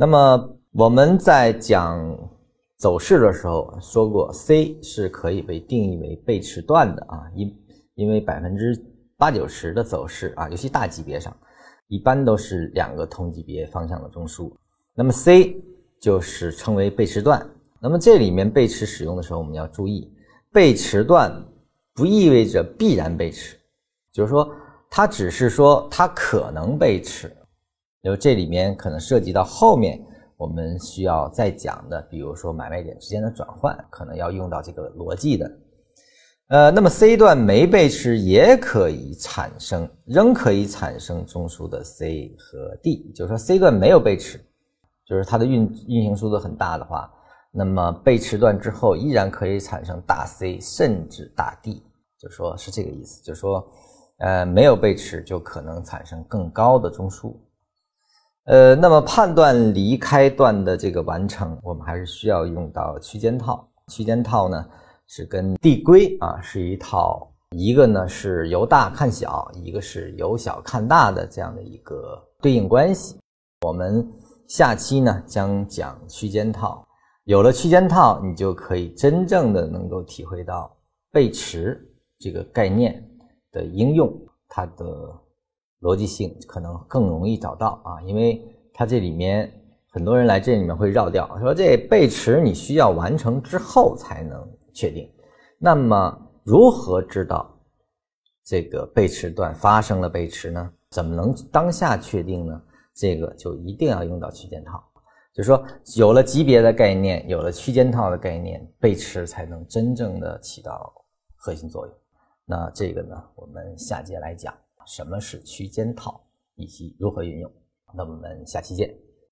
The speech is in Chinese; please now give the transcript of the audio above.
那么我们在讲走势的时候说过，C 是可以被定义为背驰段的啊，因因为百分之八九十的走势啊，尤其大级别上，一般都是两个同级别方向的中枢。那么 C 就是称为背驰段。那么这里面背驰使用的时候，我们要注意，背驰段不意味着必然背驰，就是说它只是说它可能背驰，就这里面可能涉及到后面我们需要再讲的，比如说买卖点之间的转换，可能要用到这个逻辑的。呃，那么 C 段没背驰也可以产生，仍可以产生中枢的 C 和 D，就是说 C 段没有背驰，就是它的运运行速度很大的话。那么背驰段之后依然可以产生大 C 甚至大 D，就说是这个意思，就是说，呃，没有背驰就可能产生更高的中枢，呃，那么判断离开段的这个完成，我们还是需要用到区间套。区间套呢是跟递归啊是一套，一个呢是由大看小，一个是由小看大的这样的一个对应关系。我们下期呢将讲区间套。有了区间套，你就可以真正的能够体会到背驰这个概念的应用，它的逻辑性可能更容易找到啊，因为它这里面很多人来这里面会绕掉，说这背驰你需要完成之后才能确定，那么如何知道这个背驰段发生了背驰呢？怎么能当下确定呢？这个就一定要用到区间套。就是说，有了级别的概念，有了区间套的概念，背驰才能真正的起到核心作用。那这个呢，我们下节来讲什么是区间套以及如何运用。那我们下期见。